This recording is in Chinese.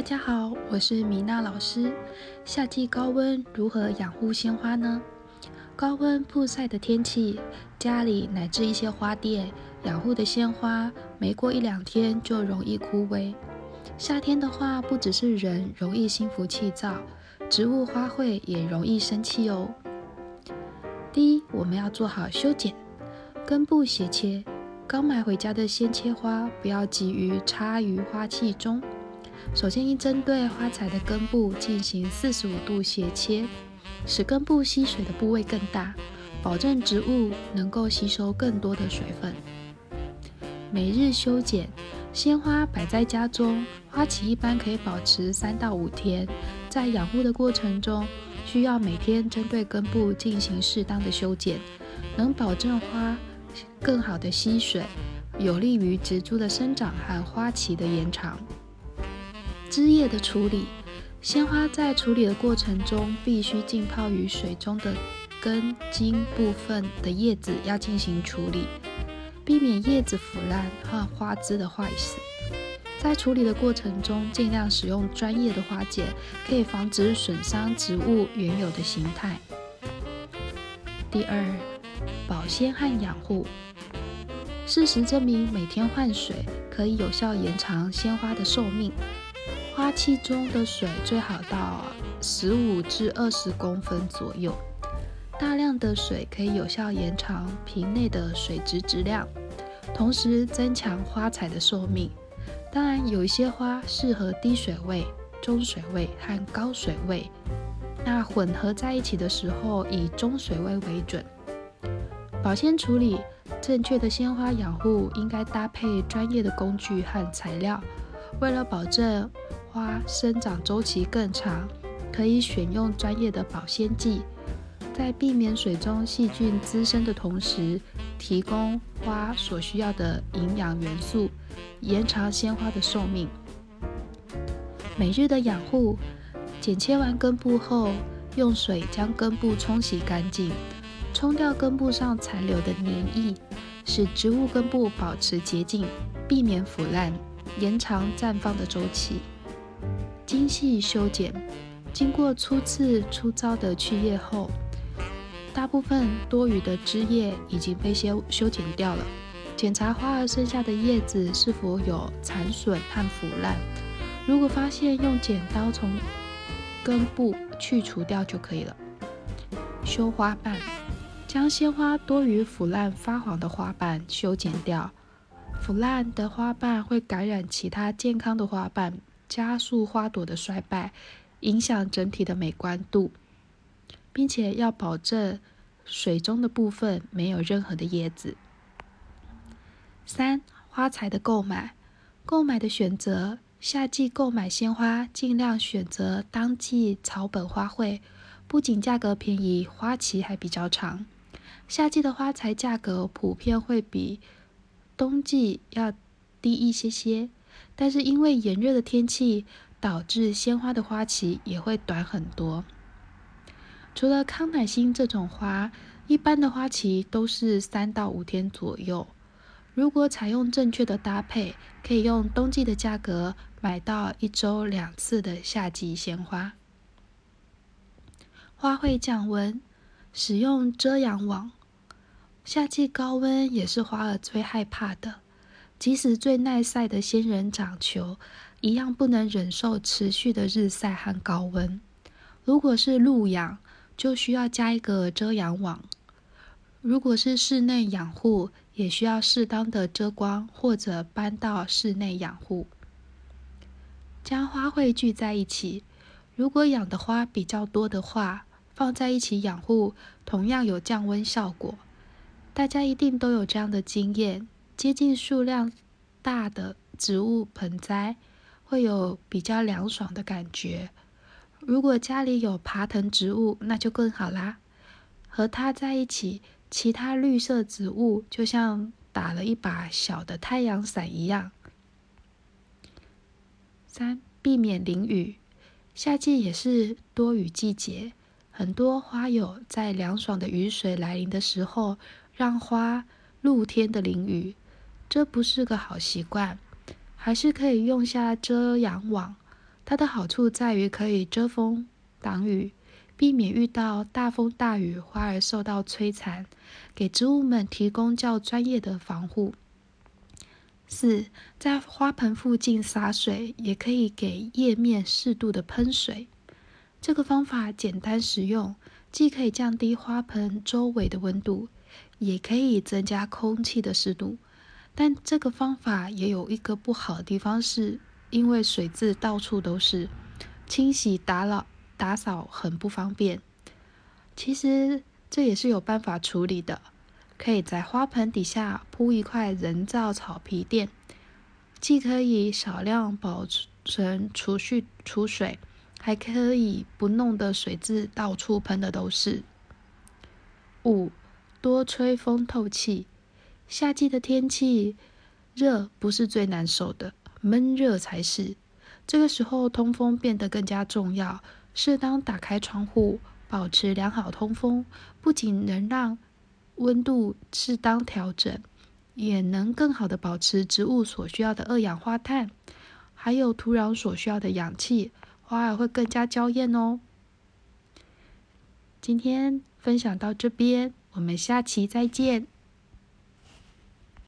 大家好，我是米娜老师。夏季高温如何养护鲜花呢？高温曝晒的天气，家里乃至一些花店养护的鲜花，没过一两天就容易枯萎。夏天的话，不只是人容易心浮气躁，植物花卉也容易生气哦。第一，我们要做好修剪，根部斜切。刚买回家的鲜切花，不要急于插于花器中。首先，应针对花材的根部进行四十五度斜切，使根部吸水的部位更大，保证植物能够吸收更多的水分。每日修剪，鲜花摆在家中，花期一般可以保持三到五天。在养护的过程中，需要每天针对根部进行适当的修剪，能保证花更好的吸水，有利于植株的生长和花期的延长。枝叶的处理，鲜花在处理的过程中，必须浸泡于水中的根茎部分的叶子要进行处理，避免叶子腐烂和花枝的坏死。在处理的过程中，尽量使用专业的花剪，可以防止损伤植物原有的形态。第二，保鲜和养护。事实证明，每天换水可以有效延长鲜花的寿命。花器中的水最好到十五至二十公分左右。大量的水可以有效延长瓶内的水质质量，同时增强花材的寿命。当然，有一些花适合低水位、中水位和高水位，那混合在一起的时候，以中水位为准。保鲜处理，正确的鲜花养护应该搭配专业的工具和材料，为了保证。花生长周期更长，可以选用专业的保鲜剂，在避免水中细菌滋生的同时，提供花所需要的营养元素，延长鲜花的寿命。每日的养护，剪切完根部后，用水将根部冲洗干净，冲掉根部上残留的黏液，使植物根部保持洁净，避免腐烂，延长绽放的周期。精细修剪，经过初次粗糙的去叶后，大部分多余的枝叶已经被修修剪掉了。检查花儿剩下的叶子是否有残损和腐烂，如果发现，用剪刀从根部去除掉就可以了。修花瓣，将鲜花多余腐烂发黄的花瓣修剪掉。腐烂的花瓣会感染其他健康的花瓣。加速花朵的衰败，影响整体的美观度，并且要保证水中的部分没有任何的叶子。三、花材的购买，购买的选择，夏季购买鲜花，尽量选择当季草本花卉，不仅价格便宜，花期还比较长。夏季的花材价格普遍会比冬季要低一些些。但是因为炎热的天气，导致鲜花的花期也会短很多。除了康乃馨这种花，一般的花期都是三到五天左右。如果采用正确的搭配，可以用冬季的价格买到一周两次的夏季鲜花。花卉降温，使用遮阳网。夏季高温也是花儿最害怕的。即使最耐晒的仙人掌球，一样不能忍受持续的日晒和高温。如果是露养，就需要加一个遮阳网；如果是室内养护，也需要适当的遮光，或者搬到室内养护。将花卉聚在一起，如果养的花比较多的话，放在一起养护，同样有降温效果。大家一定都有这样的经验。接近数量大的植物盆栽会有比较凉爽的感觉。如果家里有爬藤植物，那就更好啦。和它在一起，其他绿色植物就像打了一把小的太阳伞一样。三、避免淋雨。夏季也是多雨季节，很多花友在凉爽的雨水来临的时候，让花露天的淋雨。这不是个好习惯，还是可以用下遮阳网，它的好处在于可以遮风挡雨，避免遇到大风大雨花儿受到摧残，给植物们提供较专业的防护。四，在花盆附近洒水，也可以给叶面适度的喷水。这个方法简单实用，既可以降低花盆周围的温度，也可以增加空气的湿度。但这个方法也有一个不好的地方，是因为水渍到处都是，清洗打扰打扫很不方便。其实这也是有办法处理的。可以在花盆底下铺一块人造草皮垫，既可以少量保存储蓄储水，还可以不弄得水渍到处喷的都是。五，多吹风透气。夏季的天气热不是最难受的，闷热才是。这个时候通风变得更加重要，适当打开窗户，保持良好通风，不仅能让温度适当调整，也能更好的保持植物所需要的二氧化碳，还有土壤所需要的氧气，花儿会更加娇艳哦。今天分享到这边，我们下期再见。